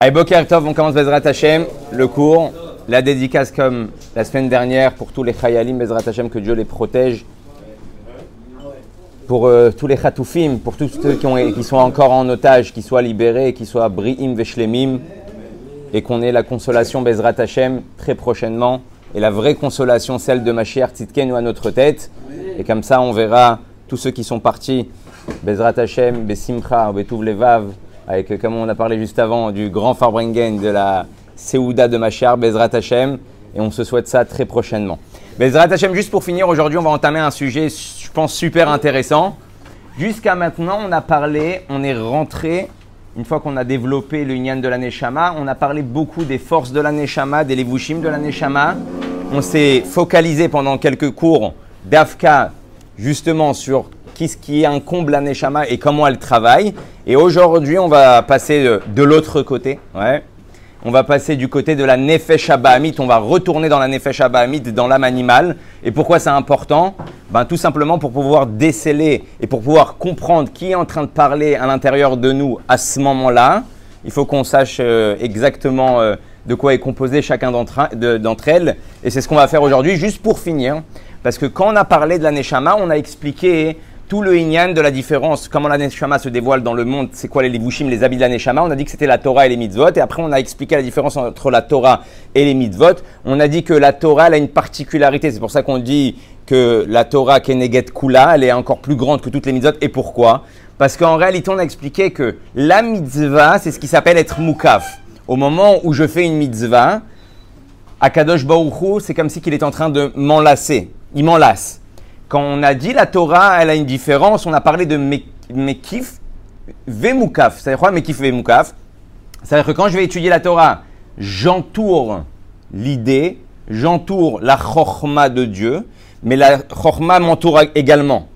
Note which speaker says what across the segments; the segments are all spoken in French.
Speaker 1: Allez, Boker Tov, on commence Bezrat Hashem, le cours, la dédicace comme la semaine dernière pour tous les Chayalim Bezrat Hashem, que Dieu les protège. Pour euh, tous les Khatoufim, pour tous ceux qui, ont- qui sont encore en otage, qui soient libérés, qui soient Bri'im Veshlemim, et qu'on ait la consolation Bezrat Hashem très prochainement, et la vraie consolation, celle de Mashiach Tzidkenu à notre tête. Et comme ça, on verra tous ceux qui sont partis, Bezrat Hashem, Besimcha, Betuv Levav, avec, euh, comme on a parlé juste avant, du grand Farbringen, de la Seouda de Mashiach, Bezrat Hashem, et on se souhaite ça très prochainement. Bezrat Hashem, juste pour finir, aujourd'hui, on va entamer un sujet, je pense, super intéressant. Jusqu'à maintenant, on a parlé, on est rentré, une fois qu'on a développé Inyan de la Neshama, on a parlé beaucoup des forces de la Neshama, des Levushim de la Neshama. On s'est focalisé pendant quelques cours d'Afka, justement, sur qu'est-ce qui incombe la Neshama et comment elle travaille. Et aujourd'hui, on va passer de, l'autre côté. Ouais. On va passer du côté de la Nefesh Abahamit. On va retourner dans la Nefesh Abahamit, dans l'âme animale. Et pourquoi c'est important? Ben, Tout simplement pour pouvoir déceler et pour pouvoir comprendre qui est en train de parler à l'intérieur de nous à ce moment-là. Il faut qu'on sache euh, exactement euh, de quoi est composé chacun d'entre de- d'entre elles. Et c'est ce qu'on va faire aujourd'hui, juste pour finir. Parce que quand on a parlé de la Neshama, on a expliqué tout le Inyan de la différence, comment la Neshama se dévoile dans le monde, c'est quoi les Livushim, les habits de la Neshama? On a dit que c'était la Torah et les mitzvot. Et après, on a expliqué la différence entre la Torah et les mitzvot. On a dit que la Torah, elle a une particularité. C'est pour ça qu'on dit que la Torah Keneget Kula, elle est encore plus grande que toutes les mitzvot. Et pourquoi? Parce qu'en réalité, on a expliqué que la mitzvah, c'est ce qui s'appelle être mukaf. Au moment où je fais une mitzvah, Akadosh Baruch c'est comme si qu'il est en train de m'enlacer. Il m'enlace. Quand on a dit la Torah, elle a une différence, on a parlé de me- Mekif, Vemukaf. C'est-à-dire quoi Mekif, Vemukaf C'est-à-dire que quand je vais étudier la Torah, j'entoure l'idée, j'entoure la chorma de Dieu, mais la chorma m'entoure également.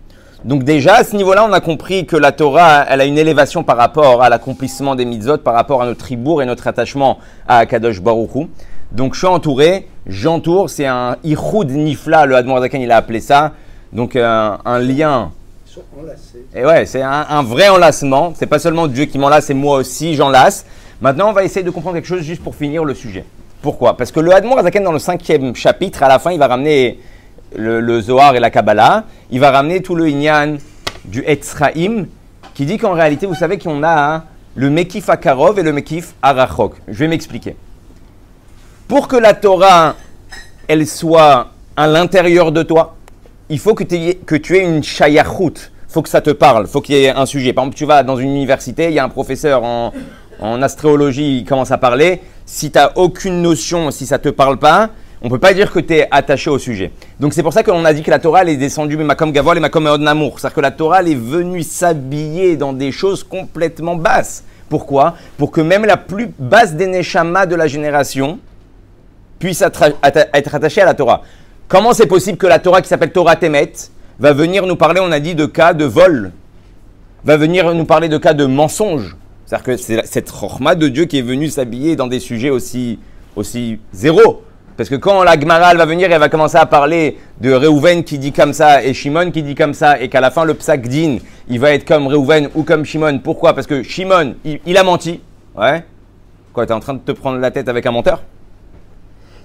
Speaker 1: Donc déjà, à ce niveau-là, on a compris que la Torah, elle a une élévation par rapport à l'accomplissement des mitzvot, par rapport à notre tribour et notre attachement à Kadosh Baruch Hu. Donc je suis entouré, j'entoure, c'est un ichud nifla, le Admor il a appelé ça. Donc un, un lien.
Speaker 2: Ils sont enlacés.
Speaker 1: Et ouais, c'est un, un vrai enlacement. C'est pas seulement Dieu qui m'enlace, c'est moi aussi, j'enlace. Maintenant, on va essayer de comprendre quelque chose juste pour finir le sujet. Pourquoi? Parce que le Admor Zaken, dans le cinquième chapitre, à la fin, il va ramener le, le Zohar et la Kabbalah. Il va ramener tout le Inyan du Etzraïm, qui dit qu'en réalité, vous savez qu'on a hein, le Mekif Akarov et le Mekif Arachok. Je vais m'expliquer. Pour que la Torah, elle soit à l'intérieur de toi, il faut que, que tu aies une shayachut. Il faut que ça te parle, il faut qu'il y ait un sujet. Par exemple, tu vas dans une université, il y a un professeur en, en astréologie, il commence à parler. Si tu n'as aucune notion, si ça ne te parle pas, on ne peut pas dire que tu es attaché au sujet. Donc c'est pour ça qu'on a dit que la Torah elle est descendue, mais Makom Gavol et Makom Namour. C'est-à-dire que la Torah elle est venue s'habiller dans des choses complètement basses. Pourquoi? Pour que même la plus basse des Neshama de la génération, puisse être attaché à la Torah. Comment c'est possible que la Torah qui s'appelle Torah Temet va venir nous parler, on a dit, de cas de vol, va venir nous parler de cas de mensonge? C'est-à-dire que c'est cette chorma de Dieu qui est venue s'habiller dans des sujets aussi, aussi zéro. Parce que quand la Gemara va venir, elle va commencer à parler de Reuven qui dit comme ça et Shimon qui dit comme ça, et qu'à la fin le Psak Din, il va être comme Reuven ou comme Shimon. Pourquoi? Parce que Shimon, il, il a menti. Ouais. Quoi, t'es en train de te prendre la tête avec un menteur?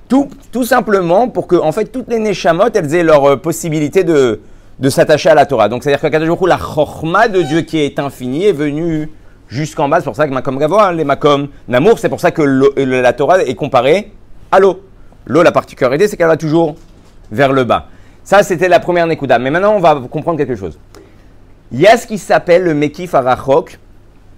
Speaker 1: Tout, simplement pour que, en fait, toutes les Neshamot, elles aient leur euh, possibilité de, de s'attacher à la Torah. Donc, c'est-à-dire qu'à Hu, la chorma de Dieu qui est infinie est venue jusqu'en bas. C'est pour ça que Makom Gavoa, les Makom Namour, c'est pour ça que euh, la Torah est comparée à l'eau. L'eau, la particularité, c'est qu'elle va toujours vers le bas. Ça, c'était la première Nekuda. Mais maintenant, on va comprendre quelque chose. Il y a ce qui s'appelle le Mekif Arachok,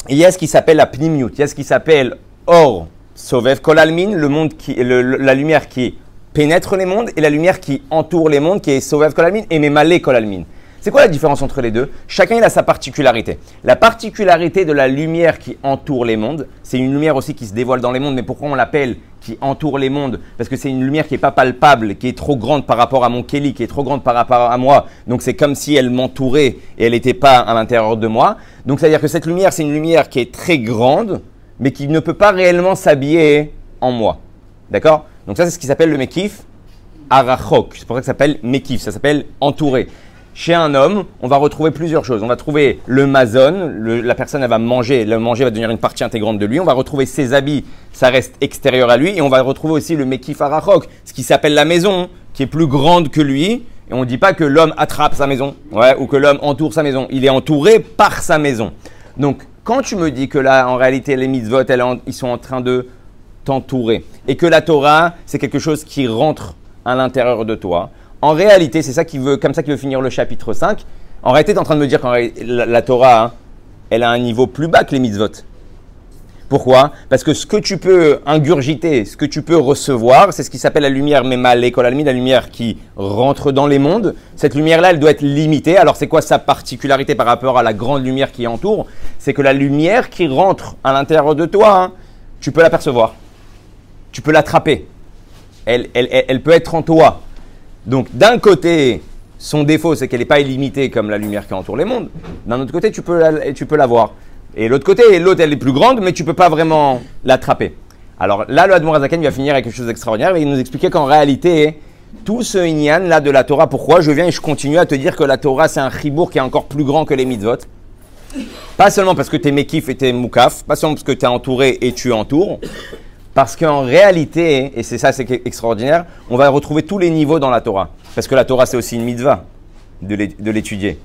Speaker 1: il y a ce qui s'appelle la Pnimiut, il y a ce qui s'appelle Or Sovev Kolalmin, le monde qui, la lumière qui pénètre les mondes, et la lumière qui entoure les mondes, qui est Sovev Kolalmin, et Memale Kolalmin. C'est quoi la différence entre les deux? Chacun a sa particularité. La particularité de la lumière qui entoure les mondes, c'est une lumière aussi qui se dévoile dans les mondes, mais pourquoi on l'appelle qui entoure les mondes? Parce que c'est une lumière qui n'est pas palpable, qui est trop grande par rapport à mon Kelly, qui est trop grande par rapport à moi. Donc c'est comme si elle m'entourait et elle n'était pas à l'intérieur de moi. Donc c'est-à-dire que cette lumière, c'est une lumière qui est très grande, mais qui ne peut pas réellement s'habiller en moi. D'accord? Donc ça, c'est ce qui s'appelle le Mekif Arachok. C'est pour ça que ça s'appelle Mekif, ça s'appelle entouré. chez un homme, on va retrouver plusieurs choses. On va trouver le mazon, la personne elle va manger, le manger va devenir une partie intégrante de lui. On va retrouver ses habits, ça reste extérieur à lui. Et on va retrouver aussi le mekif arachok, ce qui s'appelle la maison, qui est plus grande que lui. Et on ne dit pas que l'homme attrape sa maison, ou que l'homme entoure sa maison. Il est entouré par sa maison. Donc, quand tu me dis que là, en réalité, les mitzvot, ils sont en train de t'entourer, et que la Torah, c'est quelque chose qui rentre à l'intérieur de toi, en réalité, c'est ça qui veut, comme ça qu'il veut finir le chapitre 5. En réalité, tu es en train de me dire que la, la Torah, hein, elle a un niveau plus bas que les mitzvot. Pourquoi? Parce que ce que tu peux ingurgiter, ce que tu peux recevoir, c'est ce qui s'appelle la lumière mémal, l'école la lumière qui rentre dans les mondes. Cette lumière-là, elle doit être limitée. Alors c'est quoi sa particularité par rapport à la grande lumière qui entoure? C'est que la lumière qui rentre à l'intérieur de toi, hein, tu peux l'apercevoir. Tu peux l'attraper. Elle, elle- elle- peut être en toi. Donc d'un côté, son défaut, c'est qu'elle n'est pas illimitée comme la lumière qui entoure les mondes. D'un autre côté, tu peux tu peux la voir. Et l'autre côté, l'autre, elle est plus grande, mais tu peux pas vraiment l'attraper. Alors là, le Admor Azaken va finir avec quelque chose d'extraordinaire. Il nous expliquer qu'en réalité, tout ce Inyan là de la Torah, pourquoi je viens et je continue à te dire que la Torah, c'est un chibour qui est encore plus grand que les mitzvot. Pas seulement parce que tu es mekif et tu es moukaf, pas seulement parce que tu es entouré et tu entoures, parce qu'en réalité, et c'est ça c'est extraordinaire, on va retrouver tous les niveaux dans la Torah. Parce que la Torah, c'est aussi une mitzvah de l'étudier.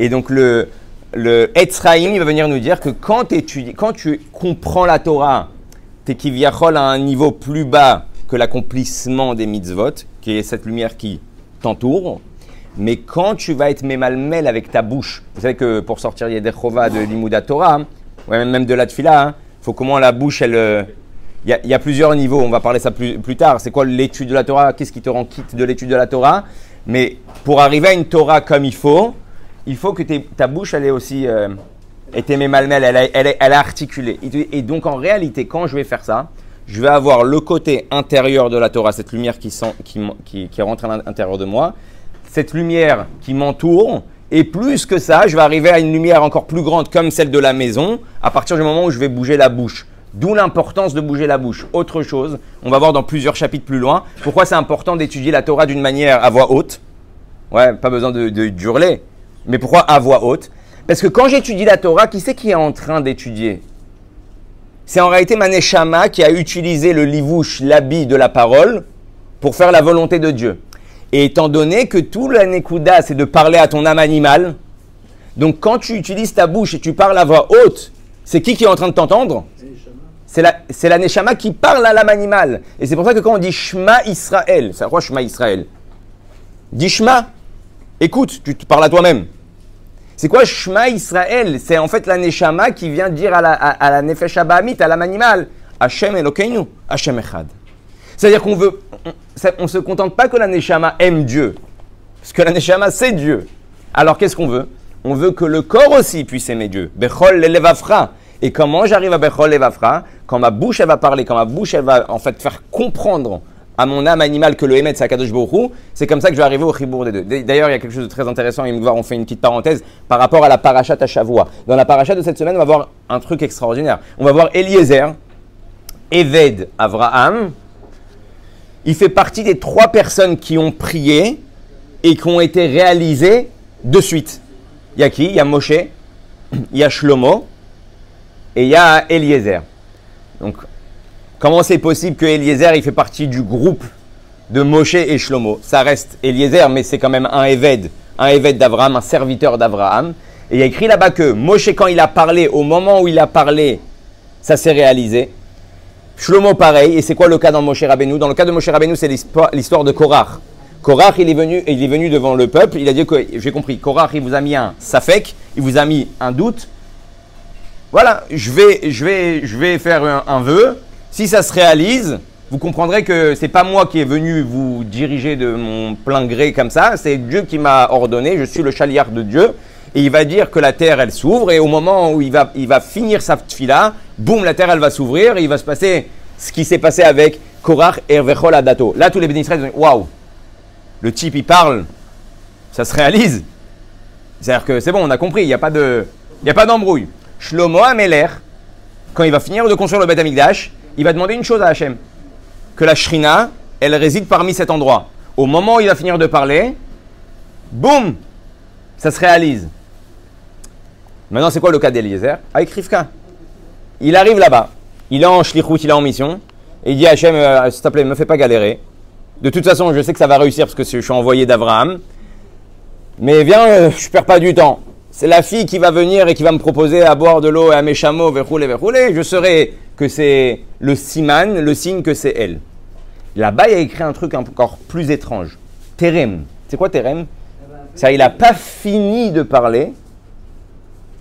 Speaker 1: Et donc le, le Etzraïm, il va venir nous dire que quand, quand tu comprends la Torah, tu es à un niveau plus bas que l'accomplissement des mitzvot, qui est cette lumière qui t'entoure. Mais quand tu vas être mémalmel avec ta bouche, vous savez que pour sortir Yedechova de l'Imouda Torah, hein, ouais, même de la Tfila, il faut comment la bouche, elle. euh, Il y, a- il y a plusieurs niveaux, on va parler ça plus, plus tard. C'est quoi l'étude de la Torah? Qu'est-ce qui te rend quitte de l'étude de la Torah? Mais pour arriver à une Torah comme il faut, il faut que ta bouche, elle aussi. Euh, tes mémalmel, elle, est articulée. Et, donc en réalité, quand je vais faire ça, je vais avoir le côté intérieur de la Torah, cette lumière qui, rentre à l'intérieur de moi, cette lumière qui m'entoure, et plus que ça, je vais arriver à une lumière encore plus grande comme celle de la maison, à partir du moment où je vais bouger la bouche. D'où l'importance de bouger la bouche. Autre chose, on va voir dans plusieurs chapitres plus loin, pourquoi c'est important d'étudier la Torah d'une manière à voix haute. Ouais, pas besoin de hurler. Mais pourquoi à voix haute? Parce que quand j'étudie la Torah, qui c'est qui est en train d'étudier? C'est en réalité Maneshama qui a utilisé le livouche, l'habit de la parole, pour faire la volonté de Dieu. Et étant donné que tout la Nekuda, c'est de parler à ton âme animale, donc quand tu utilises ta bouche et tu parles à voix haute, c'est qui qui est en train de t'entendre? C'est la, c'est la Neshama qui parle à l'âme animale. Et c'est pour ça que quand on dit Shema Israël, c'est quoi Shema Israël? Dis Shema, écoute, tu te parles à toi-même. C'est quoi Shema Israël? C'est en fait la Neshama qui vient dire à la, à, à la Nefesh Abahamit, à l'âme animale, Hashem Elokeinu, Hashem Echad. C'est-à-dire qu'on veut, on, on se contente pas que la Neshama aime Dieu, parce que la Neshama c'est Dieu. Alors qu'est-ce qu'on veut? On veut que le corps aussi puisse aimer Dieu. Bechol lelevafra. Et comment j'arrive à Bechol lelevafra Quand ma bouche elle va parler, quand ma bouche elle va en fait faire comprendre à mon âme animale que le Emet c'est Akadosh c'est comme ça que je vais arriver au Chibour des deux. D'ailleurs, il y a quelque chose de très intéressant, et on fait une petite parenthèse par rapport à la parachat à Shavua. Dans la parachat de cette semaine, on va voir un truc extraordinaire. On va voir Eliezer, Eved Avraham, il fait partie des trois personnes qui ont prié et qui ont été réalisées de suite. Il y a qui? Il y a Moshe, il y a Shlomo et il y a Eliezer. Donc, comment c'est possible que Eliezer il fait partie du groupe de Moshe et Shlomo? Ça reste Eliezer, mais c'est quand même un Eved, un Eved d'Abraham, un serviteur d'Abraham. Et il y a écrit là-bas que Moshe, quand il a parlé, au moment où il a parlé, ça s'est réalisé. Shlomo pareil, et c'est quoi le cas dans Moshe Rabbeinu? Dans le cas de Moshe Rabbeinu, c'est l'histoire de Korach. Korach, il est, venu, il est venu devant le peuple, il a dit que, j'ai compris, Korach, il vous a mis un safek, il vous a mis un doute. Voilà, je vais, je vais, je vais faire un vœu. Si ça se réalise, vous comprendrez que c'est pas moi qui est venu vous diriger de mon plein gré comme ça, c'est Dieu qui m'a ordonné, je suis le chaliard de Dieu. Et il va dire que la terre, elle s'ouvre, et au moment où il va, il va finir sa fila, boum, la terre, elle va s'ouvrir, et il va se passer ce qui s'est passé avec Korach et Revechol Adato. Là, tous les bénéficiaires disent Waouh, le type, il parle, ça se réalise. C'est-à-dire que c'est bon, on a compris, il n'y a pas de- d'embrouille. Shlomo Ameler, quand il va finir de construire le Beth il va demander une chose à Hachem que la Shrina, elle réside parmi cet endroit. Au moment où il va finir de parler, boum, Ça se réalise. Maintenant, c'est quoi le cas d'Eliezer? Avec Rivka. Il arrive là-bas. Il est en shlichut, il est en mission. Et il dit à Hachem, euh, s'il te plaît, ne me fais pas galérer. De toute façon, je sais que ça va réussir parce que je suis envoyé d'Abraham. Mais viens, euh, je perds pas du temps. C'est la fille qui va venir et qui va me proposer à boire de l'eau et à mes chameaux, verrouler, verrouler. Je saurai que c'est le siman, le signe que c'est elle. Là-bas, il a écrit un truc encore plus étrange. Terem. C'est quoi Terem C'est il n'a pas fini de parler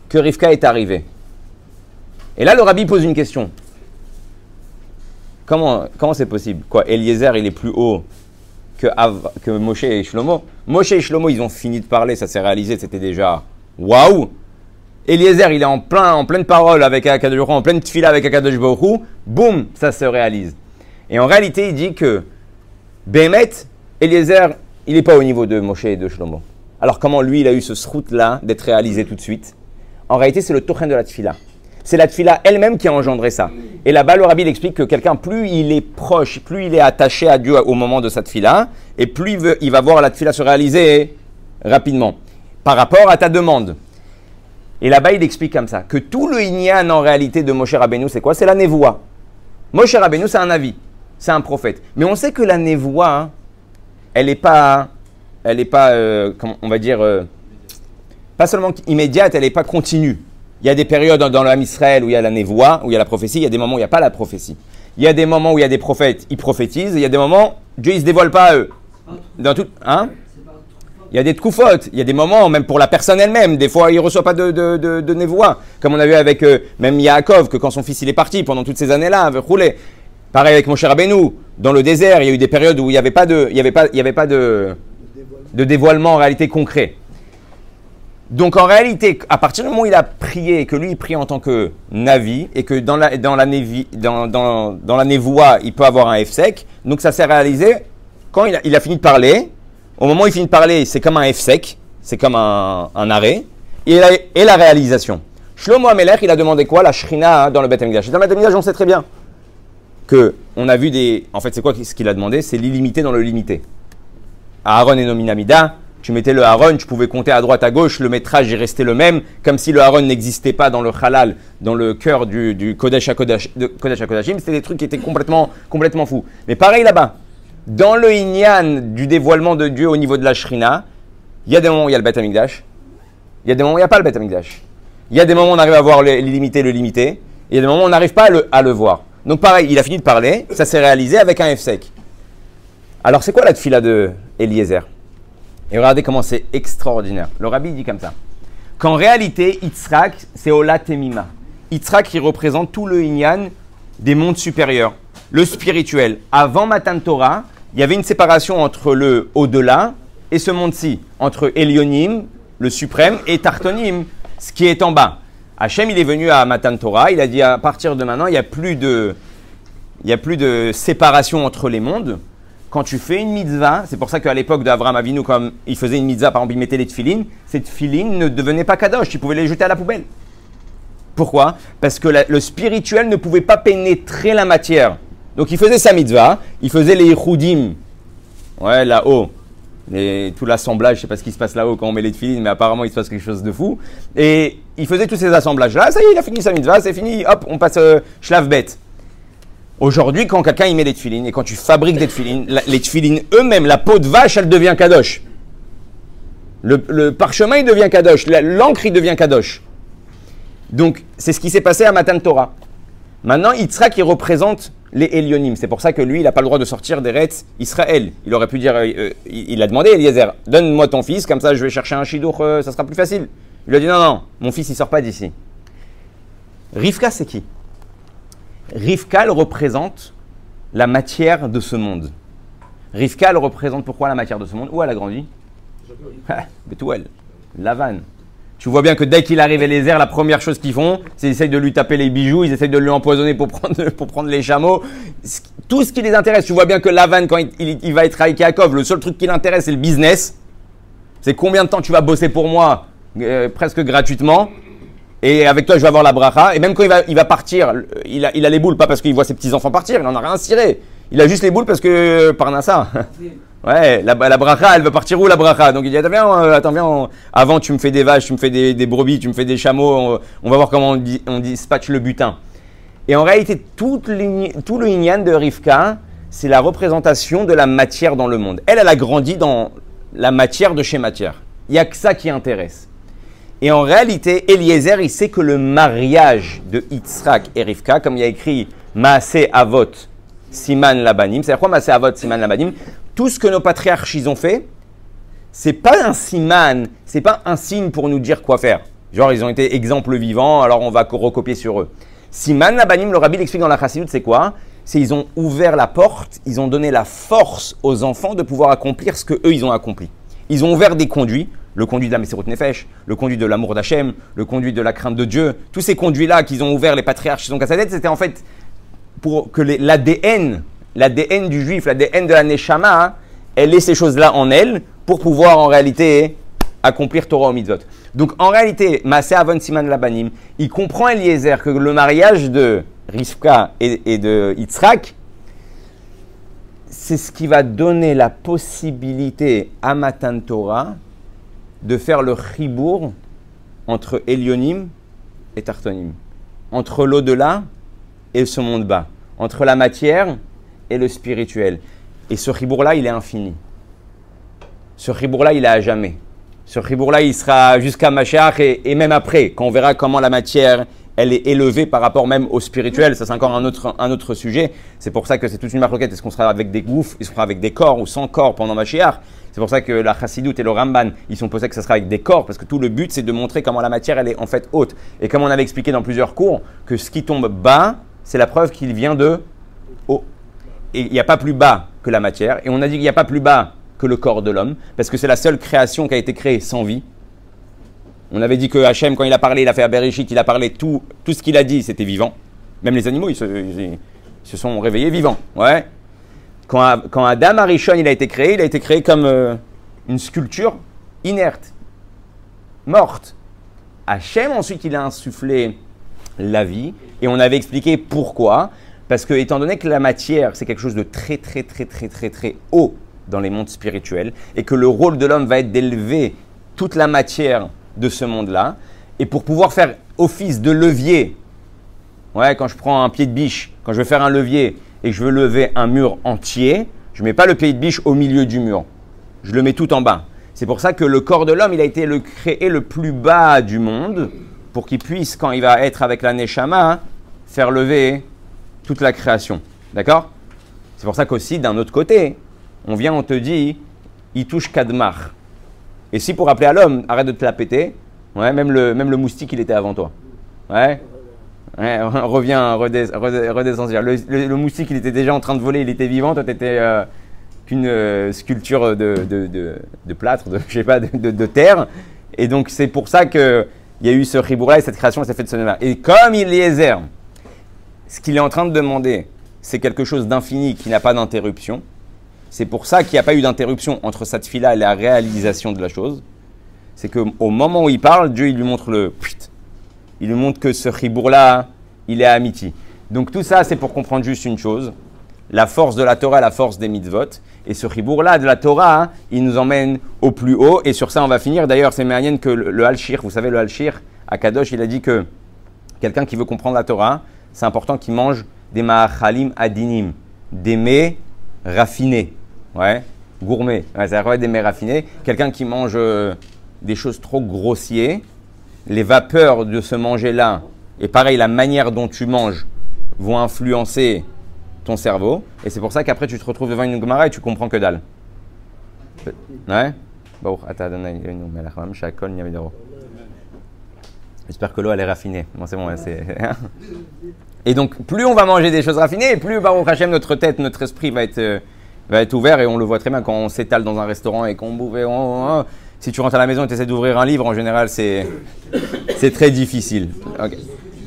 Speaker 1: que Rivka est arrivé. Et là, le rabbi pose une question. Comment comment c'est possible? Quoi Eliezer, il est plus haut que, que Moshe et Shlomo? Moshe et Shlomo, ils ont fini de parler, ça s'est réalisé, c'était déjà waouh Eliezer, il est en, plein, en pleine parole avec Akadosh en pleine tfila avec Akadosh Baruch boum, ça se réalise. Et en réalité, il dit que Bémet, Eliezer, il n'est pas au niveau de Moshe et de Shlomo. Alors comment lui, il a eu ce srout-là d'être réalisé tout de suite? En réalité, c'est le tochen de la tfila. C'est la tfila elle-même qui a engendré ça. Et là-bas, le rabbi explique que quelqu'un, plus il est proche, plus il est attaché à Dieu au moment de sa tfila, et plus il, il va voir la tfila se réaliser rapidement par rapport à ta demande. Et là-bas, il explique comme ça que tout le inyan en réalité de Moshe Rabbeinu, c'est quoi? C'est la névoie. Moshe Rabbeinu, c'est un avis, c'est un prophète. Mais on sait que la névoie, hein, elle n'est pas, elle est pas, euh, on va dire, euh, pas seulement immédiate, elle n'est pas continue. Il y a des périodes dans, l'âme Israël où il y a la névoie, où il y a la prophétie, il y a des moments où il n'y a pas la prophétie. Il y a des moments où il y a des prophètes, ils prophétisent, il y a des moments, Dieu ne se dévoile pas à eux. Dans tout, hein? Il y a des tkoufot, il y a des moments, même pour la personne elle-même, des fois il ne reçoit pas de, de, de, névoie, comme on a vu avec euh, même Yaakov, que quand son fils il est parti pendant toutes ces années-là, roulé. Pareil avec mon cher Abenou, dans le désert, il y a eu des périodes où il n'y avait pas de, il y avait pas, il y avait pas de, de dévoilement en réalité concret. Donc en réalité, à partir du moment où il a prié, que lui il prie en tant que Navi, et que dans la, dans la, dans, dans, dans la névoie, il peut avoir un F sec, donc ça s'est réalisé quand il a, fini de parler. Au moment où il finit de parler, c'est comme un F sec, c'est comme un, arrêt, et la, réalisation. Shlomo Amelech, il a demandé quoi La shrina dans le Beth Amikdash. Dans le Beth on sait très bien que on a vu des. En fait, c'est quoi ce qu'il a demandé? C'est l'illimité dans le limité. Aaron et Nominamida, tu mettais le Haron, tu pouvais compter à droite, à gauche, le métrage est resté le même, comme si le Haron n'existait pas dans le halal, dans le cœur du, du Kodesh à Kodesh, Kodashim. C'était des trucs qui étaient complètement, complètement fous. Mais pareil là-bas, dans le Inyan du dévoilement de Dieu au niveau de la Shrina, il y a des moments où il y a le Beth Amikdash, il y a des moments où il n'y a pas le Beth Amikdash. Il y a des moments où on arrive à voir l'illimité, le limité, il y a des moments où on n'arrive pas à le, voir. Donc pareil, il a fini de parler, ça s'est réalisé avec un F sec. Alors c'est quoi la fila de Eliezer? Et regardez comment c'est extraordinaire. Le rabbi dit comme ça. Qu'en réalité, Yitzhak, c'est Ola Temima. Yitzhak qui représente tout le Inyan des mondes supérieurs, le spirituel. Avant Matan Torah, il y avait une séparation entre le au-delà et ce monde-ci, entre Elionim, le suprême, et Tartonim, ce qui est en bas. Hachem, il est venu à Matan Torah, il a dit à partir de maintenant, il n'y a, plus de, il y a plus de séparation entre les mondes quand tu fais une mitzvah, c'est pour ça qu'à l'époque d'Avraham Avinu, comme il faisait une mitzvah, par exemple, il mettait les tefilines, ces tefilines ne devenaient pas kadosh, tu pouvais les jeter à la poubelle. Pourquoi? Parce que le spirituel ne pouvait pas pénétrer la matière. Donc il faisait sa mitzvah, il faisait les yichudim, ouais, là-haut, tout l'assemblage, je sais pas ce qui se passe là-haut quand on met les tefilines, mais apparemment il se passe quelque chose de fou. Et il faisait tous ces assemblages-là, ça y est, il a fini sa mitzvah, c'est fini, hop, on passe euh, bête. Aujourd'hui, quand quelqu'un met des tefilines et quand tu fabriques des tefilines, les tefilines eux-mêmes, la peau de vache, elle devient kadosh. Le, parchemin, il devient kadosh. L'encre, il devient kadosh. Donc, c'est ce qui s'est passé à Matan Torah. Maintenant, Yitzhak, il représente les Elionim. C'est pour ça que lui, il n'a pas le droit de sortir des Retz Israël. Il aurait pu dire, euh, euh, il, a demandé à Eliezer, donne-moi ton fils, comme ça je vais chercher un shidour, euh, ça sera plus facile. Il lui a dit, non, non, mon fils, il sort pas d'ici. Rivka, c'est qui? Rivka, représente la matière de ce monde. Rivka, représente pourquoi la matière de ce monde? Où elle a grandi? Betouel, Lavanne. Tu vois bien que dès qu'il arrive à les airs, la première chose qu'ils font, c'est d'essayer de lui taper les bijoux, ils essayent de lui empoisonner pour prendre, pour prendre les chameaux. Tout ce qui les intéresse, tu vois bien que Lavanne, quand il, va être avec Yaakov, le seul truc qui l'intéresse, c'est le business. C'est combien de temps tu vas bosser pour moi, euh, presque gratuitement. Et avec toi, je vais avoir la bracha. Et même quand il va, il va partir, il a, il a les boules, pas parce qu'il voit ses petits-enfants partir, il n'en a rien à cirer. Il a juste les boules parce que, par Nassa. Ouais, la, la bracha, elle veut partir où la bracha? Donc il dit, attends, viens, euh, attends, viens, avant tu me fais des vaches, tu me fais des, brebis, tu me fais des chameaux, on, va voir comment on, on dispatche le butin. Et en réalité, tout le Inyan de Rivka, c'est la représentation de la matière dans le monde. Elle, elle a grandi dans la matière de chez matière. Il n'y a que ça qui intéresse. Et en réalité, Eliezer, il sait que le mariage de Yitzhak et Rivka, comme il y a écrit Maaseh Avot Siman Labanim, c'est-à-dire quoi Avot Siman Labanim Tout ce que nos patriarches ils ont fait, c'est pas un siman, c'est pas un signe pour nous dire quoi faire. Genre, ils ont été exemples vivants, alors on va co- recopier sur eux. Siman Labanim, le rabbi l'explique dans la Chassidut, c'est quoi? C'est ils ont ouvert la porte, ils ont donné la force aux enfants de pouvoir accomplir ce que eux ils ont accompli. Ils ont ouvert des conduits, le conduit de la Messirut Nefesh, le conduit de l'amour d'Hachem, le conduit de la crainte de Dieu. Tous ces conduits-là qu'ils ont ouverts, les patriarches, ils ont cassé la tête, c'était en fait pour que les- l'ADN, l'ADN du juif, l'ADN de la Neshama, hein, elle ait ces choses-là en elle pour pouvoir en réalité accomplir Torah au mitzvot. Donc en réalité, Maaseh Avon Siman Labanim, il comprend Eliezer que le mariage de Rivka et, et de Yitzhak, c'est ce qui va donner la possibilité à Matan Torah de faire le chibour entre Elionim et Tartonim, entre l'au-delà et ce monde bas, entre la matière et le spirituel. Et ce chibour-là, il est infini. Ce chibour-là, il est à jamais. Ce chibour-là, il sera jusqu'à Mashiach et, et même après, quand on verra comment la matière, elle est élevée par rapport même au spirituel. Ça, c'est encore un autre, un autre sujet. C'est pour ça que c'est toute une marloquette. Est-ce qu'on sera avec des gouffres, est-ce qu'on sera avec des corps ou sans corps pendant Mashiach? C'est pour ça que la Chassidut et le Ramban, ils sont posés que ça sera avec des corps, parce que tout le but, c'est de montrer comment la matière, elle est en fait haute. Et comme on avait expliqué dans plusieurs cours, que ce qui tombe bas, c'est la preuve qu'il vient de. Il n'y a pas plus bas que la matière. Et on a dit qu'il n'y a pas plus bas que le corps de l'homme, parce que c'est la seule création qui a été créée sans vie. On avait dit que Hachem, quand il a parlé, il a fait à il a parlé tout, tout ce qu'il a dit, c'était vivant. Même les animaux, ils se, ils- ils se sont réveillés vivants. Ouais. Quand, quand Adam Arishon, il a été créé, il a été créé comme euh, une sculpture inerte, morte. Hachem, ensuite, il a insufflé la vie. Et on avait expliqué pourquoi. Parce que, étant donné que la matière, c'est quelque chose de très, très, très, très, très, très haut dans les mondes spirituels, et que le rôle de l'homme va être d'élever toute la matière de ce monde-là, et pour pouvoir faire office de levier, ouais, quand je prends un pied de biche, quand je veux faire un levier et que je veux lever un mur entier, je ne mets pas le pied de biche au milieu du mur. Je le mets tout en bas. C'est pour ça que le corps de l'homme, il a été créé le plus bas du monde pour qu'il puisse, quand il va être avec la Neshama, faire lever toute la création. D'accord? C'est pour ça qu'aussi, d'un autre côté, on vient, on te dit, il touche Kadmar. Et si pour rappeler à l'homme, arrête de te la péter, ouais, même, le, même le moustique, il était avant toi. Ouais? Ouais, reviens, redés- redés- redescends. Le, moustique, il était déjà en train de voler, il était vivant, toi, tu étais qu'une euh, sculpture de, de, de- plâtre, de, je sais pas, de, terre. Et donc, c'est pour ça qu'il y a eu ce ribourg-là et cette création s'est faite de ce. Et comme Eliezer, ce qu'il est en train de demander, c'est quelque chose d'infini qui n'a pas d'interruption. C'est pour ça qu'il n'y a pas eu d'interruption entre cette fille-là et la réalisation de la chose. C'est qu'au moment où il parle, Dieu il lui montre le. Il lui montre que ce ribourg-là, il est à amitié. Donc tout ça, c'est pour comprendre juste une chose la force de la Torah, la force des mitzvot. Et ce ribourg-là de la Torah, hein, il nous emmène au plus haut. Et sur ça, on va finir. D'ailleurs, c'est Marianne que le, le Al-Shir, vous savez, le Al-Shir, à Kadosh, il a dit que quelqu'un qui veut comprendre la Torah, c'est important qu'il mange des ma'achalim adinim, des mets raffinés. Ouais, gourmet. Ouais, c'est vrai, des mets raffinés. Quelqu'un qui mange euh, des choses trop grossiers, les vapeurs de ce manger-là, et pareil, la manière dont tu manges, vont influencer ton cerveau. Et c'est pour ça qu'après, tu te retrouves devant une Gemara et tu comprends que dalle. Ouais? J'espère que l'eau, elle est raffinée. Bon, c'est bon, c'est... Et donc, plus on va manger des choses raffinées, et plus, Baruch Hashem, notre tête, notre esprit va être, euh, va être ouvert. Et on le voit très bien quand on s'étale dans un restaurant et qu'on bouffe. et on- on- si tu rentres à la maison et tu essaies d'ouvrir un livre, en général, c'est, très difficile.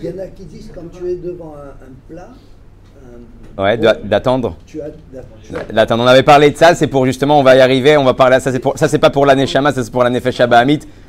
Speaker 2: Il y en a qui disent quand tu es devant un, un plat,
Speaker 1: Ouais, d'a- d'attendre. attends, on avait parlé de ça, c'est pour justement, on va y arriver, on va parler, ça c'est ça c'est pas pour la Neshama, ça c'est pour la Nefesh Abahamit,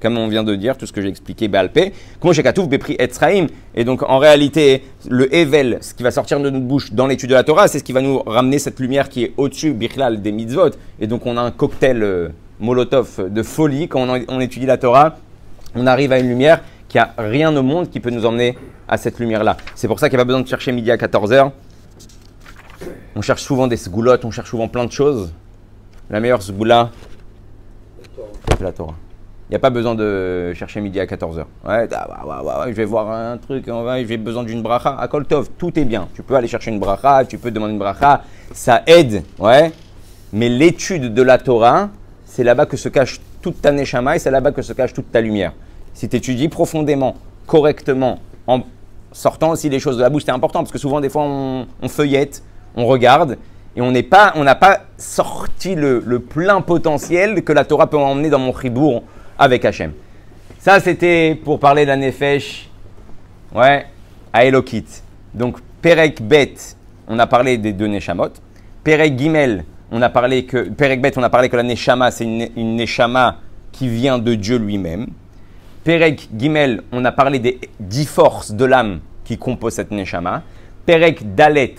Speaker 1: comme on vient de dire, tout ce que j'ai expliqué, Balpé, comment chez Katouf, Bepri Etzraim. Et donc, en réalité, le Evel, ce qui va sortir de notre bouche dans l'étude de la Torah, c'est ce qui va nous ramener cette lumière qui est au-dessus, Bichlal, des mitzvot. Et donc, on a un cocktail euh, Molotov de folie. Quand on, on étudie la Torah, on arrive à une lumière qui a rien au monde qui peut nous emmener à cette lumière-là. C'est pour ça qu'il n'y a pas besoin de chercher midi à 14h. On cherche souvent des sgoulottes, on cherche souvent plein de choses. La meilleure sgoula, c'est la Torah. Il n'y a pas besoin de chercher midi à 14h. Ouais, ah, ouais, ouais, ouais, je vais voir un truc, j'ai besoin d'une bracha. À Koltov, tout est bien. Tu peux aller chercher une bracha, tu peux demander une bracha, ça aide, ouais. Mais l'étude de la Torah, c'est là-bas que se cache toute ta neshama et c'est là-bas que se cache toute ta lumière. Si tu étudies profondément, correctement, en sortant aussi les choses de la bouche, c'est important parce que souvent, des fois, on, feuillette, on regarde et on n'a pas sorti le, le plein potentiel que la Torah peut emmener dans mon chibour avec Hachem. Ça, c'était pour parler de la Nefesh, ouais, à Elokit. Donc, Perek Bet, on a parlé des deux Neshamot. Perek Gimel, on a parlé que, Perek Bet, on a parlé que la Neshama, c'est une, une Neshama qui vient de Dieu lui-même. Perek Gimel, on a parlé des dix forces de l'âme qui composent cette Neshama. Perek Dalet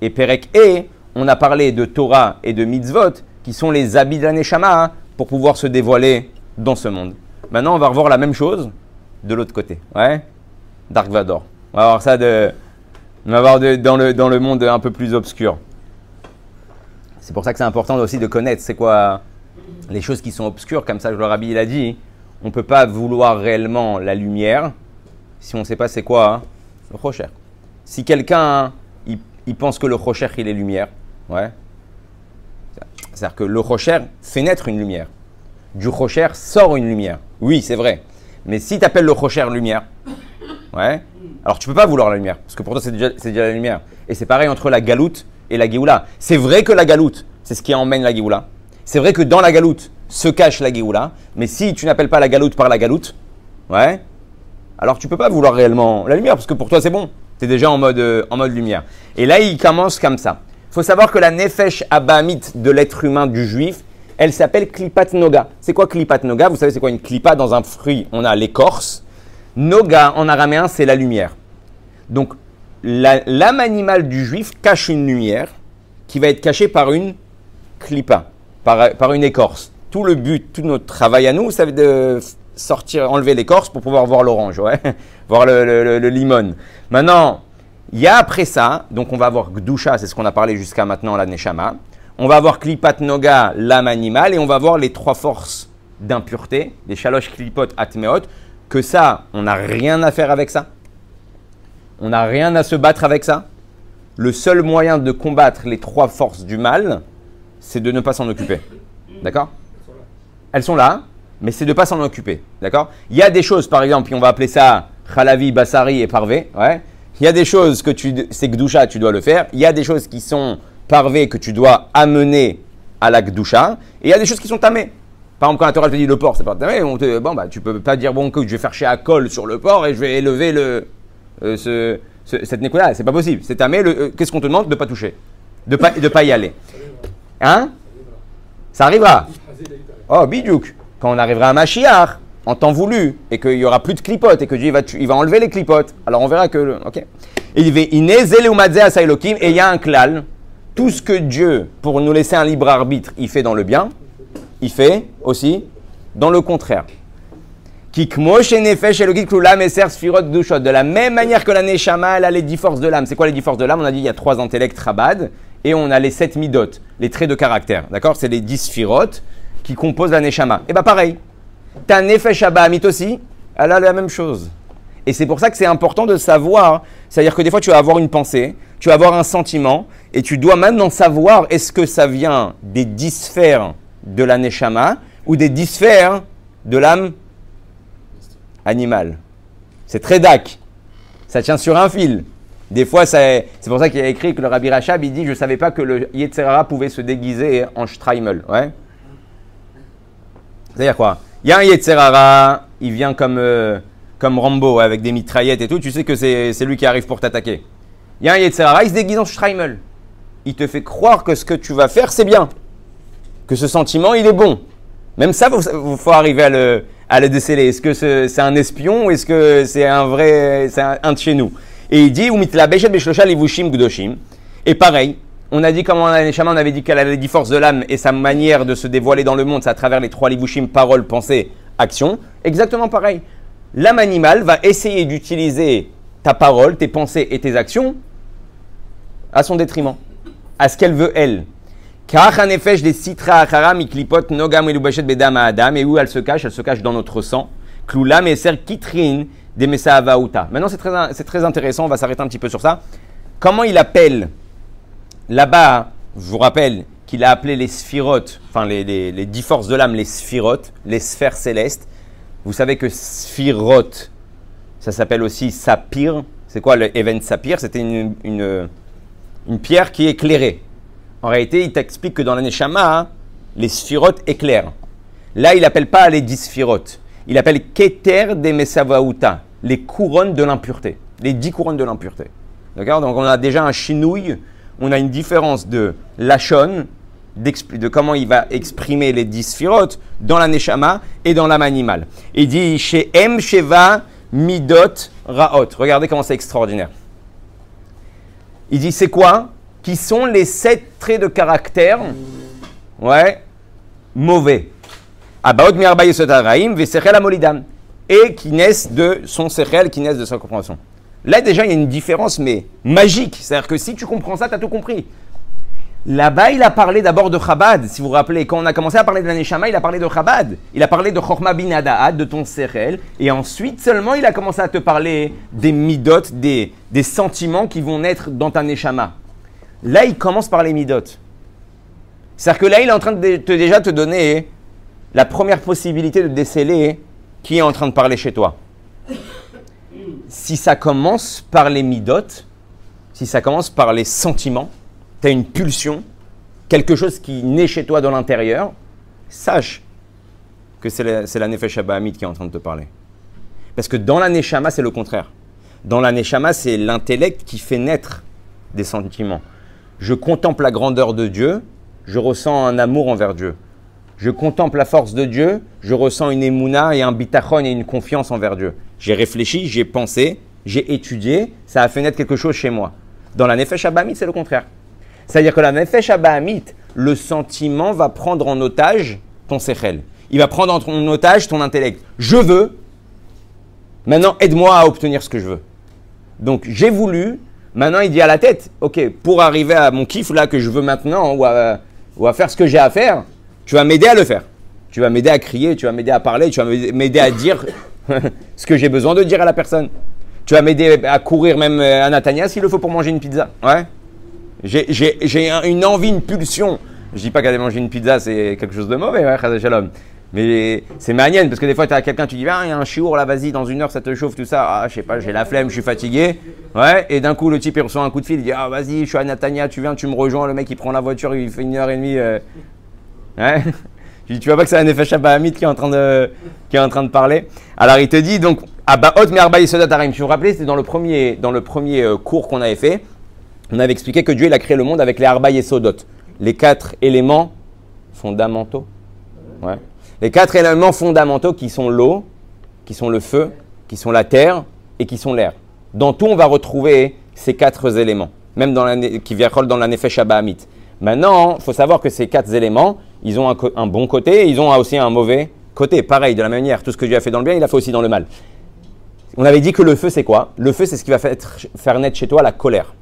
Speaker 1: et Perek E, on a parlé de Torah et de Mitzvot, qui sont les habits de la Neshama hein, pour pouvoir se dévoiler dans ce monde. Maintenant, on va revoir la même chose de l'autre côté. Ouais Dark Vador. On va voir ça de, on va voir de- dans, le, dans le monde un peu plus obscur. C'est pour ça que c'est important aussi de connaître c'est quoi les choses qui sont obscures, comme ça, le Rabbi il a dit. On ne peut pas vouloir réellement la lumière si on ne sait pas c'est quoi le Rocher. Si quelqu'un il, il pense que le Rocher il est lumière, ouais. C'est-à-dire que le Rocher fait naître une lumière. Du Rocher sort une lumière. Oui, c'est vrai. Mais si tu appelles le Rocher lumière, ouais, alors tu peux pas vouloir la lumière, parce que pour toi c'est déjà, la lumière. Et c'est pareil entre la galoute et la Géoula. C'est vrai que la galoute, c'est ce qui emmène la Géoula. C'est vrai que dans la galoute se cache la Géoula, mais si tu n'appelles pas la galoute par la galoute, ouais, alors tu peux pas vouloir réellement la lumière, parce que pour toi c'est bon. Tu es déjà en mode, euh, en mode lumière. Et là, il commence comme ça. Il faut savoir que la nefesh abamit de l'être humain du juif, elle s'appelle klipat noga. C'est quoi klipat noga Vous savez, c'est quoi une klipa dans un fruit? On a l'écorce. Noga en araméen, c'est la lumière. Donc, l'âme animale du juif cache une lumière qui va être cachée par une clipa, par, une écorce. Tout le but, tout notre travail à nous, c'est de sortir, enlever l'écorce pour pouvoir voir l'orange, voir le- le limon. Maintenant, il y a après ça, donc on va avoir Gdusha, c'est ce qu'on a parlé jusqu'à maintenant, la Neshama. On va avoir Klipat Noga, l'âme animale, et on va voir les trois forces d'impureté, les Shalosh Klipot Atmeot, que ça, on n'a rien à faire avec ça. On n'a rien à se battre avec ça. Le seul moyen de combattre les trois forces du mal, c'est de ne pas s'en occuper. D'accord? Elles sont là, mais c'est de ne pas s'en occuper. D'accord? Il y a des choses, par exemple, puis on va appeler ça Khalavi, Bassari et Parvé. Ouais. Il y a des choses que tu, c'est Gdusha, tu dois le faire. Il y a des choses qui sont Parvé que tu dois amener à la Gdusha. Et il y a des choses qui sont tamées. Par exemple, quand la Torah te dit le porc, c'est pas tamé, on te, bon, bah, tu peux pas dire bon, que je vais faire chier à col sur le porc et je vais élever le, euh, ce, ce- cette. C'est pas possible. C'est tamé. euh, Qu'est-ce qu'on te demande? De pas toucher. De pas, y aller. Hein? Ça arrivera. Oh, bidouk. Quand on arrivera à Mashiach, en temps voulu, et qu'il y aura plus de clipotes, et que Dieu va, il va enlever les clipotes, alors on verra que. le- Ok. Et il y a un klal. Tout ce que Dieu, pour nous laisser un libre arbitre, il fait dans le bien, il fait aussi dans le contraire. De la même manière que la Neshama, elle a les dix forces de l'âme. C'est quoi les dix forces de l'âme? On a dit il y a trois intellects Rabad et on a les sept midot, les traits de caractère. D'accord? C'est les dix Sfirot qui composent la Neshama. Et bah pareil. Ta Nefesh Abahamit aussi, elle a la même chose. Et c'est pour ça que c'est important de savoir. C'est-à-dire que des fois, tu vas avoir une pensée, tu vas avoir un sentiment, et tu dois maintenant savoir est-ce que ça vient des dix sphères de la Neshama ou des dix sphères de l'âme animale. C'est très dac. Ça tient sur un fil. Des fois, c'est pour ça qu'il a écrit que le Rabbi Rachab, il dit Je ne savais pas que le Yetzerara pouvait se déguiser en Streimel. Ouais. C'est-à-dire quoi? Il y a un Yetzerara, il vient comme, euh, comme Rambo avec des mitraillettes et tout, tu sais que c'est lui qui arrive pour t'attaquer. Il y a un Yetzerara, il se déguise en Streimel. Il te fait croire que ce que tu vas faire, c'est bien. Que ce sentiment, il est bon. Même ça, il faut arriver à le, à le déceler. Est-ce que c'est un espion ou est-ce que c'est un vrai, c'est un, de chez nous? Et il dit. Et pareil, on a dit la Neshama, on avait dit qu'elle a les dix forces de l'âme et sa manière de se dévoiler dans le monde, c'est à travers les trois Levushim, parole, pensée, action. Exactement pareil. L'âme animale va essayer d'utiliser ta parole, tes pensées et tes actions à son détriment, à ce qu'elle veut elle. Des citra nogam bedam adam. Et où elle se cache Elle se cache dans notre sang. Klulam et kitrin des. Maintenant, c'est très, c'est très intéressant. On va s'arrêter un petit peu sur ça. Comment il appelle Là-bas, je vous rappelle qu'il a appelé les sphirotes, enfin les, les, les dix forces de l'âme, les sphirotes, les sphères célestes. Vous savez que sphirote, ça s'appelle aussi sapir. C'est quoi le sapir? C'était une, une, pierre qui éclairée. En réalité, il t'explique que dans la Neshama, hein, les sphirotes éclairent. Là, il n'appelle pas les dix sphirotes. Il appelle Keter de Mesavaouta, les couronnes de l'impureté. Les dix couronnes de l'impureté. D'accord? Donc, on a déjà un chinouille, on a une différence de Lachon, de comment il va exprimer les dix sphirotes dans la Neshama et dans l'âme animale. Il dit chez Sheva, Midot, Raot. Regardez comment c'est extraordinaire. Il dit c'est quoi? Qui sont les sept traits de caractère Ouais, mauvais. Abaot amolidam. Et qui naissent de son sechel, qui naissent de sa compréhension. Là, déjà, il y a une différence, mais magique. C'est-à-dire que si tu comprends ça, tu as tout compris. Là-bas, il a parlé d'abord de Chabad. Si vous vous rappelez, quand on a commencé à parler de la Neshama, il a parlé de Chabad. Il a parlé de Chorma bin Adaad, de ton Sechel. Et ensuite seulement, il a commencé à te parler des midot, des, des sentiments qui vont naître dans ta Neshama. Là, il commence par les midot. C'est-à-dire que là, il est en train de te, déjà te donner la première possibilité de déceler qui est en train de parler chez toi. Si ça commence par les midot, si ça commence par les sentiments, tu une pulsion, quelque chose qui naît chez toi dans l'intérieur, sache que c'est la, la Nefesh qui est en train de te parler. Parce que dans la Neshama, c'est le contraire. Dans la Neshama, c'est l'intellect qui fait naître des sentiments. Je contemple la grandeur de Dieu, je ressens un amour envers Dieu. Je contemple la force de Dieu, je ressens une émouna et un bitachon et une confiance envers Dieu. J'ai réfléchi, j'ai pensé, j'ai étudié, ça a fait naître quelque chose chez moi. Dans la Nefesh Abahamit, c'est le contraire. C'est-à-dire que la Nefesh Abahamit, le sentiment va prendre en otage ton sechel. Il va prendre en otage ton intellect. Je veux, maintenant aide-moi à obtenir ce que je veux. Donc j'ai voulu, maintenant il dit à la tête, ok, pour arriver à mon kiff là que je veux maintenant, ou à, faire ce que j'ai à faire, tu vas m'aider à le faire. Tu vas m'aider à crier, tu vas m'aider à parler, tu vas m'aider à dire ce que j'ai besoin de dire à la personne. Tu vas m'aider à courir même à Natania s'il le faut pour manger une pizza. Ouais. J'ai- J'ai j'ai un- une envie, une pulsion. Je dis pas qu'aller manger une pizza c'est quelque chose de mauvais, ouais, Chazé Shalom. Mais c'est manienne parce que des fois tu as quelqu'un, tu dis ah, il y a un chiour là, vas-y, dans une heure ça te chauffe, tout ça. Ah, je sais pas, j'ai la flemme, je suis fatigué. Ouais, et d'un coup le type il reçoit un coup de fil, il dit ah, vas-y, je suis à Natania, tu viens, tu me rejoins. Le mec il prend la voiture, il fait une heure et demie. euh, Ouais. Je dis, tu vois pas que c'est un effet Shabbahamid qui est en train de, qui est en train de parler? Alors il te dit donc Abaot mi arba yesodot harim. Si vous rappelez, c'était dans le premier, dans le premier euh, cours qu'on avait fait. On avait expliqué que Dieu il a créé le monde avec les arba yesodot, les quatre éléments fondamentaux. Les quatre éléments fondamentaux qui sont l'eau, qui sont le feu, qui sont la terre et qui sont l'air. Dans tout, on va retrouver ces quatre éléments, même dans la, qui viennent dans la Nefesh. Maintenant, il faut savoir que ces quatre éléments, ils ont un, bon côté et ils ont aussi un mauvais côté. Pareil, de la même manière, tout ce que Dieu a fait dans le bien, il a fait aussi dans le mal. On avait dit que le feu, c'est quoi? Le feu, c'est ce qui va faire naître chez toi la colère.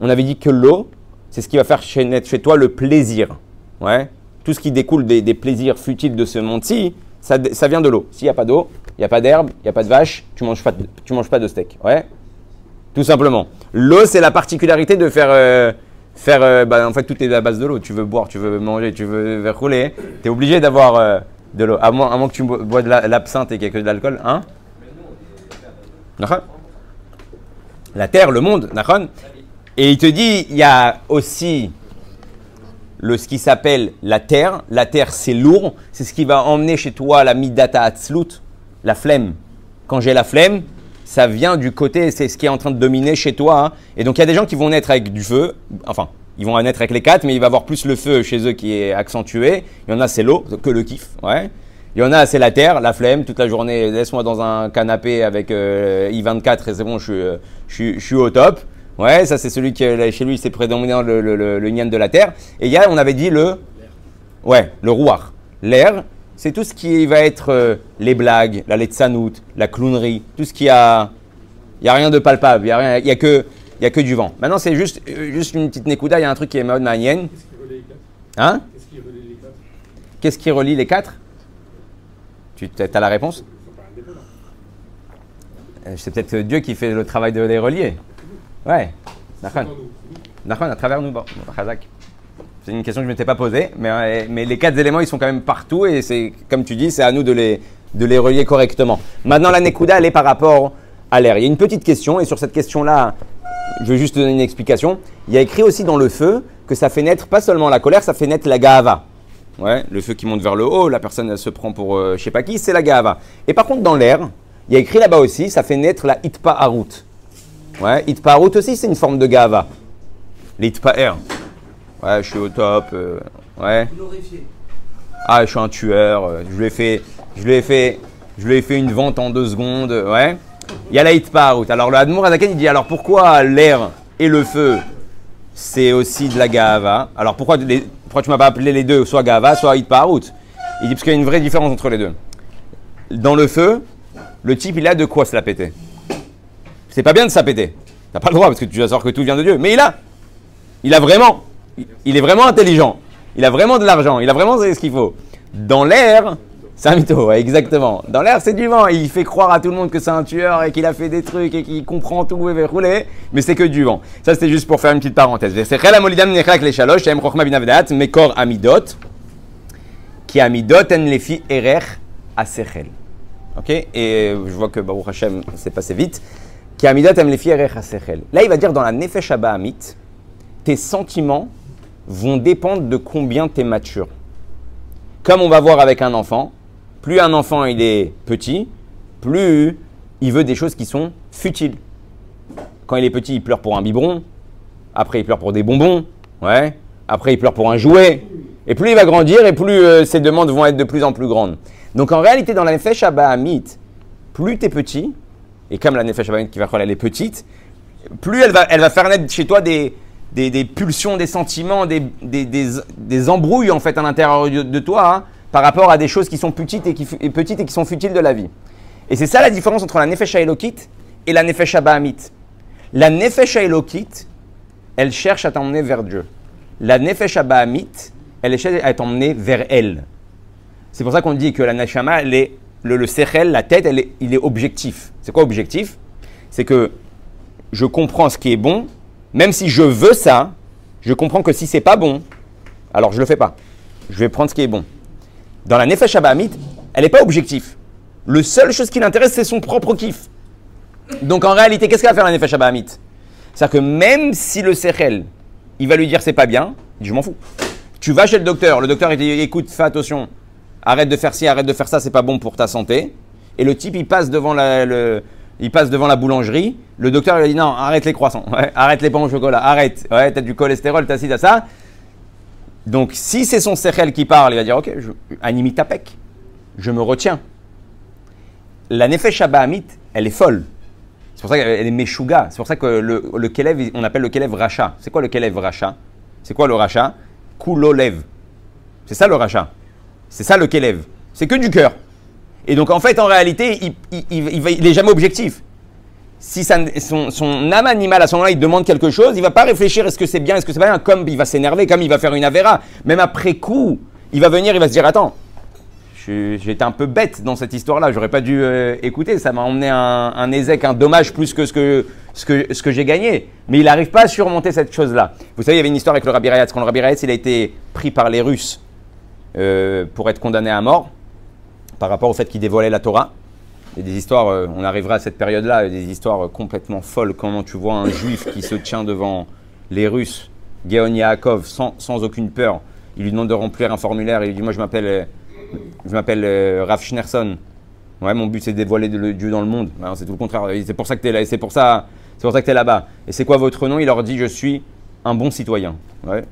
Speaker 1: On avait dit que l'eau, c'est ce qui va faire chez- naître chez toi le plaisir. Ouais. Tout ce qui découle des, plaisirs futiles de ce monde-ci, ça, vient de l'eau. S'il n'y a pas d'eau, il n'y a pas d'herbe, il n'y a pas de vache, tu ne manges, pas de- manges pas de steak. Ouais. Tout simplement. L'eau, c'est la particularité de faire. euh, faire euh, bah, en fait, tout est à la base de l'eau. Tu veux boire, tu veux manger, tu veux rouler. Tu es obligé d'avoir euh, de l'eau. À moins, que tu bo- bois de la- l'absinthe et qu'il ait que de l'alcool. Hein? La terre, le monde, Et il te dit, il y a aussi le, ce qui s'appelle la terre. La terre, c'est lourd. C'est ce qui va emmener chez toi la midata atzlut, la flemme. Quand j'ai la flemme, ça vient du côté, c'est ce qui est en train de dominer chez toi. hein. Et donc, il y a des gens qui vont naître avec du feu. Enfin, ils vont naître avec les quatre, mais il va avoir plus le feu chez eux qui est accentué. Il y en a, c'est l'eau, que le kiff. Ouais. Il y en a, c'est la terre, la flemme, toute la journée. Laisse-moi dans un canapé avec euh, I24 et c'est bon, je suis, euh, au top. Ouais, ça c'est celui qui, euh, chez lui, c'est prédominant le, le, le, le de la terre. Et il y a, on avait dit le, ouais, le rouar. L'air, c'est tout ce qui va être euh, les blagues, la letsanout, la clownerie, tout ce qui a, il y a rien de palpable, il y a rien, il y a que, y a que du vent. Maintenant, c'est juste, euh, juste une petite nekuda, il y a un truc qui est mode manienne.
Speaker 3: Qu'est-ce qui relie les quatre?
Speaker 1: Hein?
Speaker 3: Qu'est-ce qui relie les quatre?
Speaker 1: Qu'est-ce qui relie les quatre? Tu as la réponse? Euh, C'est peut-être Dieu qui fait le travail de les relier. Ouais. D'accord, à travers nous, bon. C'est une question que je ne m'étais pas posée, mais, mais les quatre éléments, ils sont quand même partout et c'est, comme tu dis, c'est à nous de les, de les relier correctement. Maintenant, la Nekuda, elle est par rapport à l'air. Il y a une petite question et sur cette question-là, je vais juste te donner une explication. Il y a écrit aussi dans le feu que ça fait naître pas seulement la colère, ça fait naître la gava. Ouais, le feu qui monte vers le haut, la personne elle se prend pour euh, je sais pas qui, c'est la gava. Et par contre, dans l'air, il y a écrit là-bas aussi, ça fait naître la hitpa harut. Ouais, hitpa harut aussi, c'est une forme de gava. L'hitpa air. Ouais, je suis au top. euh, ouais. Ah, je suis un tueur. euh, Je lui ai fait, je lui ai fait, je lui ai fait une vente en deux secondes. euh, Ouais. Il y a la hitpa harut. Alors le Admour Azaken, il dit alors pourquoi l'air et le feu, c'est aussi de la gava? Alors pourquoi, les- pourquoi tu m'as pas appelé les deux, soit gava, soit hitpa harut Il dit parce qu'il y a une vraie différence entre les deux. Dans le feu, le type il a de quoi se la péter. C'est pas bien de se la péter. T'as pas le droit parce que tu vas savoir que tout vient de Dieu. Mais il a. Il a vraiment. il- est vraiment intelligent. Il a vraiment de l'argent. Il a vraiment ce qu'il faut. Dans l'air, c'est un mytho, exactement. Dans l'air, c'est du vent. Il fait croire à tout le monde que c'est un tueur et qu'il a fait des trucs et qu'il comprend tout et veut rouler, mais c'est que du vent. Ça, c'était juste pour faire une petite parenthèse. Mekor amidot, qui amidot en lefi erer asechel. Ok? Et euh, je vois que Baruch Hashem, c'est passé vite. Là, il va dire dans la nefesh amit, tes sentiments vont dépendre de combien tu es mature. Comme on va voir avec un enfant, plus un enfant il est petit, plus il veut des choses qui sont futiles. Quand il est petit, il pleure pour un biberon, après il pleure pour des bonbons, ouais, après il pleure pour un jouet, et plus il va grandir et plus euh, ses demandes vont être de plus en plus grandes. Donc en réalité, dans la Nefesh Abahamit, plus tu es petit, et comme la Nefesh qui va croire elle est petite, plus elle va, elle va faire naître chez toi des, des, pulsions, des sentiments, des, des, embrouilles en fait à l'intérieur de, toi hein, par rapport à des choses qui sont petites et qui, et petites et qui sont futiles de la vie. Et c'est ça la différence entre la Nefesh Elokit et la Nefesh Abahamit. La Nefesh Elokit, elle cherche à t'emmener vers Dieu. La Nefesh Abahamit, elle cherche à t'emmener vers elle. C'est pour ça qu'on dit que la Neshama, elle est, le, le la tête, il est objectif. C'est quoi objectif? C'est que je comprends ce qui est bon, même si je veux ça, je comprends que si c'est pas bon, alors je le fais pas. Je vais prendre ce qui est bon. Dans la Nefesh Abahamit, elle n'est pas objectif. Le seule chose qui l'intéresse, c'est son propre kiff. Donc en réalité, qu'est-ce qu'elle va faire la Nefesh Abahamit C'est-à-dire que même si le Sechel, il va lui dire c'est pas bien, il dit, je m'en fous. Tu vas chez le docteur, le docteur il dit écoute, fais attention, arrête de faire ci, arrête de faire ça, c'est pas bon pour ta santé. Et le type il passe devant la, il passe devant la boulangerie, le docteur lui dit non, arrête les croissants, arrête les pains au chocolat, arrête, ouais, t'as du cholestérol, t'as ci, t'as ça. Donc si c'est son Sechel qui parle, il va dire ok, je, animi tapek, je me retiens. La Nefesh elle est folle. C'est pour ça qu'elle est meshuga. C'est pour ça que le, le on appelle le Kelev Racha. C'est quoi le Kelev Racha? C'est quoi le Racha? Kulolev. C'est ça le Racha. C'est ça le Kelev. C'est que du cœur. Et donc en fait, en réalité, il, il, il, il va- il est jamais objectif. Si ça son, son âme animale à ce moment-là, il demande quelque chose, il va pas réfléchir est-ce que c'est bien, est-ce que c'est pas bien, comme il va s'énerver, comme il va faire une avéra. Même après coup, il va venir, il va se dire attends, j'étais un peu bête dans cette histoire-là, j'aurais pas dû euh, écouter, ça m'a emmené un, un ézec, un dommage plus que ce que, ce que, ce que j'ai gagné. Mais il n'arrive pas à surmonter cette chose-là. Vous savez, il y avait une histoire avec le Rabbi Rayatz. Quand le Rabbi Rayatz, il a été pris par les Russes euh, pour être condamné à mort par rapport au fait qu'il dévoilait la Torah. A des histoires, euh, on arrivera à cette période-là, des histoires complètement folles. Comment tu vois un juif qui se tient devant les Russes, Geon Yaakov, sans, sans aucune peur. Il lui demande de remplir un formulaire. Il lui dit Moi, je m'appelle, euh, je m'appelle. Ouais, mon but, c'est de dévoiler le Dieu dans le monde. Ben, c'est tout le contraire. C'est pour ça que tu es là. C'est pour ça, c'est pour ça que tu es là-bas. Et c'est quoi votre nom? Il leur dit Je suis un bon citoyen. Ouais.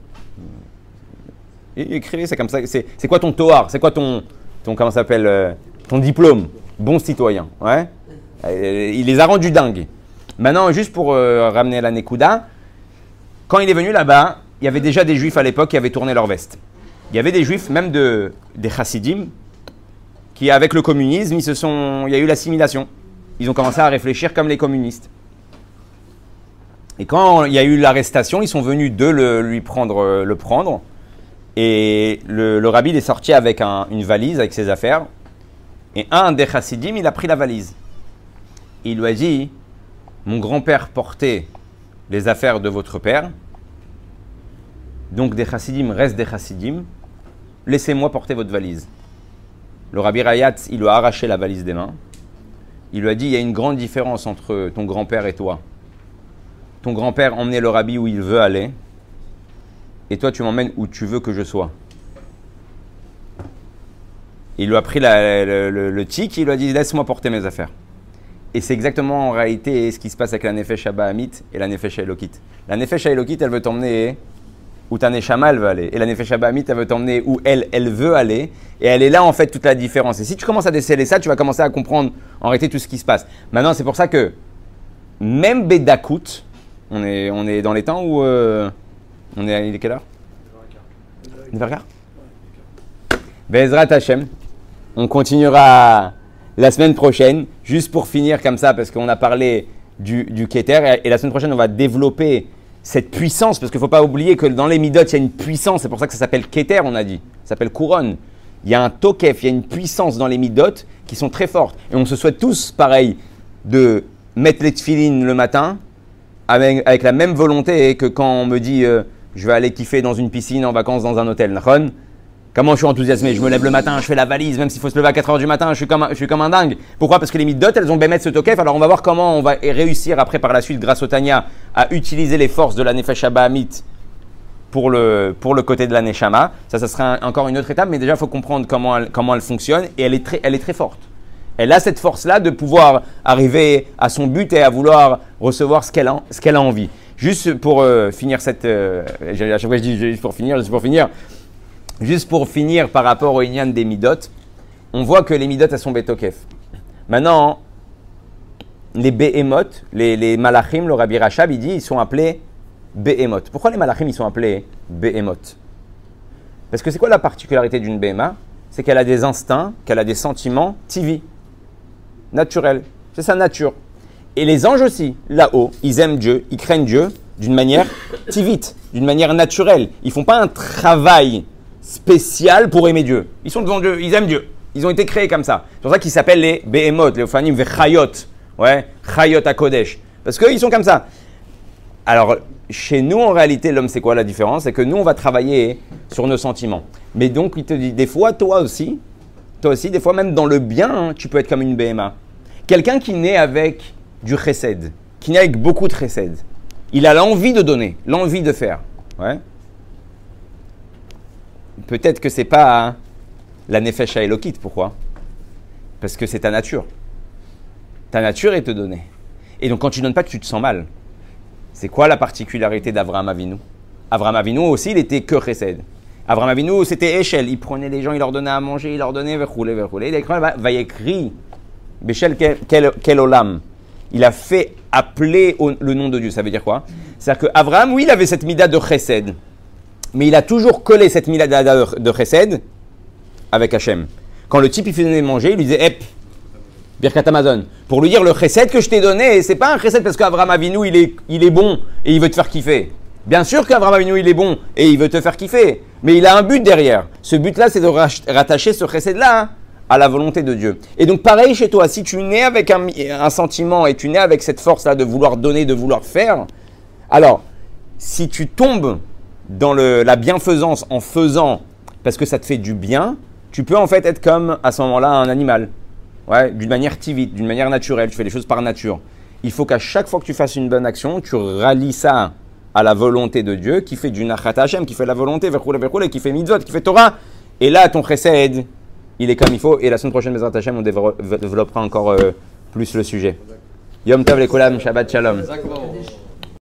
Speaker 1: Écrivez, c'est comme ça. C'est, quoi ton toar C'est quoi ton, ton comment s'appelle euh, Ton diplôme? Bon citoyen. Ouais. Euh, il les a rendus dingues. Maintenant, juste pour euh, ramener la Nekuda, quand il est venu là-bas, il y avait déjà des juifs à l'époque qui avaient tourné leur veste. Il y avait des juifs, même de, des chassidim, qui, avec le communisme, ils se sont, il y a eu l'assimilation. Ils ont commencé à réfléchir comme les communistes. Et quand il y a eu l'arrestation, ils sont venus de le, lui prendre, euh, le prendre. Et le, rabbi est sorti avec un- une valise avec ses affaires. Et un des chassidim, il a pris la valise. Il lui a dit Mon grand-père portait les affaires de votre père. Donc des chassidim restent des chassidim. Laissez-moi porter votre valise. Le rabbi Rayat, il lui a arraché la valise des mains. Il lui a dit Il y a une grande différence entre ton grand-père et toi. Ton grand-père emmenait le rabbi où il veut aller. Et toi, tu m'emmènes où tu veux que je sois. Il lui a pris le, le- le tic, il lui a dit Laisse-moi porter mes affaires. Et c'est exactement en réalité ce qui se passe avec la Nefesh Hamit et la Nefesh Elokit. La Nefesh Elokit, elle veut t'emmener où ta Neshama, elle veut aller. Et la Nefesh Hamit, elle veut t'emmener où elle, elle veut aller. Et elle est là, en fait, toute la différence. Et si tu commences à déceler ça, tu vas commencer à comprendre en réalité tout ce qui se passe. Maintenant, c'est pour ça que même Bedakut, on est, on est dans les temps où. euh, on est à il est quelle heure? 9h15 Bezrat Hashem. On continuera la semaine prochaine, juste pour finir comme ça, parce qu'on a parlé du, du Keter. Et, la semaine prochaine, on va développer cette puissance, parce qu'il ne faut pas oublier que dans les Midot, il y a une puissance. C'est pour ça que ça s'appelle Keter, on a dit. Ça s'appelle couronne. Il y a un Tokef, il y a une puissance dans les Midot qui sont très fortes. Et on se souhaite tous, pareil, de mettre les tefilines le matin, avec, avec la même volonté que quand on me dit euh, je vais aller kiffer dans une piscine en vacances dans un hôtel. Nahon Comment je suis enthousiasmé Je me lève le matin, je fais la valise, même s'il faut se lever à 4h du matin, je suis comme un, je suis comme un dingue. Pourquoi? Parce que les midot, elles ont bémettre ce tokef. Alors on va voir comment on va réussir après par la suite, grâce au Tanya, à utiliser les forces de la Nefesh Hamit pour le, pour le côté de la Neshama. Ça, ça sera encore une autre étape, mais déjà il faut comprendre comment elle, comment elle fonctionne et elle est très, elle est très forte. Elle a cette force-là de pouvoir arriver à son but et à vouloir recevoir ce qu'elle a envie. Juste pour euh, finir cette. euh, à chaque fois je dis juste pour finir, juste pour finir. Juste pour finir par rapport au Inyan des Midot, on voit que les Midot elles sont Betokef. Maintenant, les Behemoth, les, les Malachim, le Rabbi Rachab, il dit ils sont appelés Behemoth. Pourquoi les Malachim ils sont appelés Behemoth? Parce que c'est quoi la particularité d'une Behema C'est qu'elle a des instincts, qu'elle a des sentiments TV, naturels. C'est sa nature. Et les anges aussi, là-haut, ils aiment Dieu, ils craignent Dieu d'une manière tivite, d'une manière naturelle. Ils font pas un travail spécial pour aimer Dieu. Ils sont devant Dieu, ils aiment Dieu. Ils ont été créés comme ça. C'est pour ça qu'ils s'appellent les Behemoth, les Ophanim, Vechayot. Ouais, Chayot à Kodesh. Parce qu'ils sont comme ça. Alors, chez nous, en réalité, l'homme, c'est quoi la différence? C'est que nous, on va travailler sur nos sentiments. Mais donc, il te dit, des fois, toi aussi, toi aussi, des fois, même dans le bien, hein, tu peux être comme une BMA. Quelqu'un qui naît avec du chesed, qui naît avec beaucoup de chesed, il a l'envie de donner, l'envie de faire. Ouais. Peut-être que c'est pas hein, la nefesh Elokit. Pourquoi? Parce que c'est ta nature. Ta nature est te donner. Et donc, quand tu donnes pas, tu te sens mal. C'est quoi la particularité d'Avraham Avinu? Avraham Avinu aussi, il était que chesed. Avraham Avinu, c'était échelle. Il prenait les gens, il leur donnait à manger, il leur donnait verroulé, verroulé. Il écrit, va, écrit, Béchel quel olam? Il a fait appeler le nom de Dieu. Ça veut dire quoi? C'est-à-dire qu'Avraham, oui, il avait cette mida de chesed. Mais il a toujours collé cette mida de chesed avec Hachem. Quand le type, il faisait manger, il lui disait, Hep, Birkat Amazon, pour lui dire le chesed que je t'ai donné, c'est pas un chesed parce qu'Avraham Avinu il est, il est bon et il veut te faire kiffer. Bien sûr qu'Avraham Avinu il est bon et il veut te faire kiffer, mais il a un but derrière. Ce but-là, c'est de rattacher ce chesed-là hein, à la volonté de Dieu. Et donc pareil chez toi, si tu nais avec un, sentiment et tu nais avec cette force-là de vouloir donner, de vouloir faire, alors si tu tombes dans la bienfaisance en faisant parce que ça te fait du bien, tu peux en fait être comme à ce moment-là un animal. D'une manière tivite, d'une manière naturelle, tu fais les choses par nature. Il faut qu'à chaque fois que tu fasses une bonne action, tu rallies ça à la volonté de Dieu qui fait du nachat Hashem, qui fait la volonté, qui fait mitzvot, qui fait Torah. Et là, ton chesed, il est comme il faut. Et la semaine prochaine, Bezrat Hashem, on développera encore euh, plus le sujet. Yom Tov les Shabbat Shalom.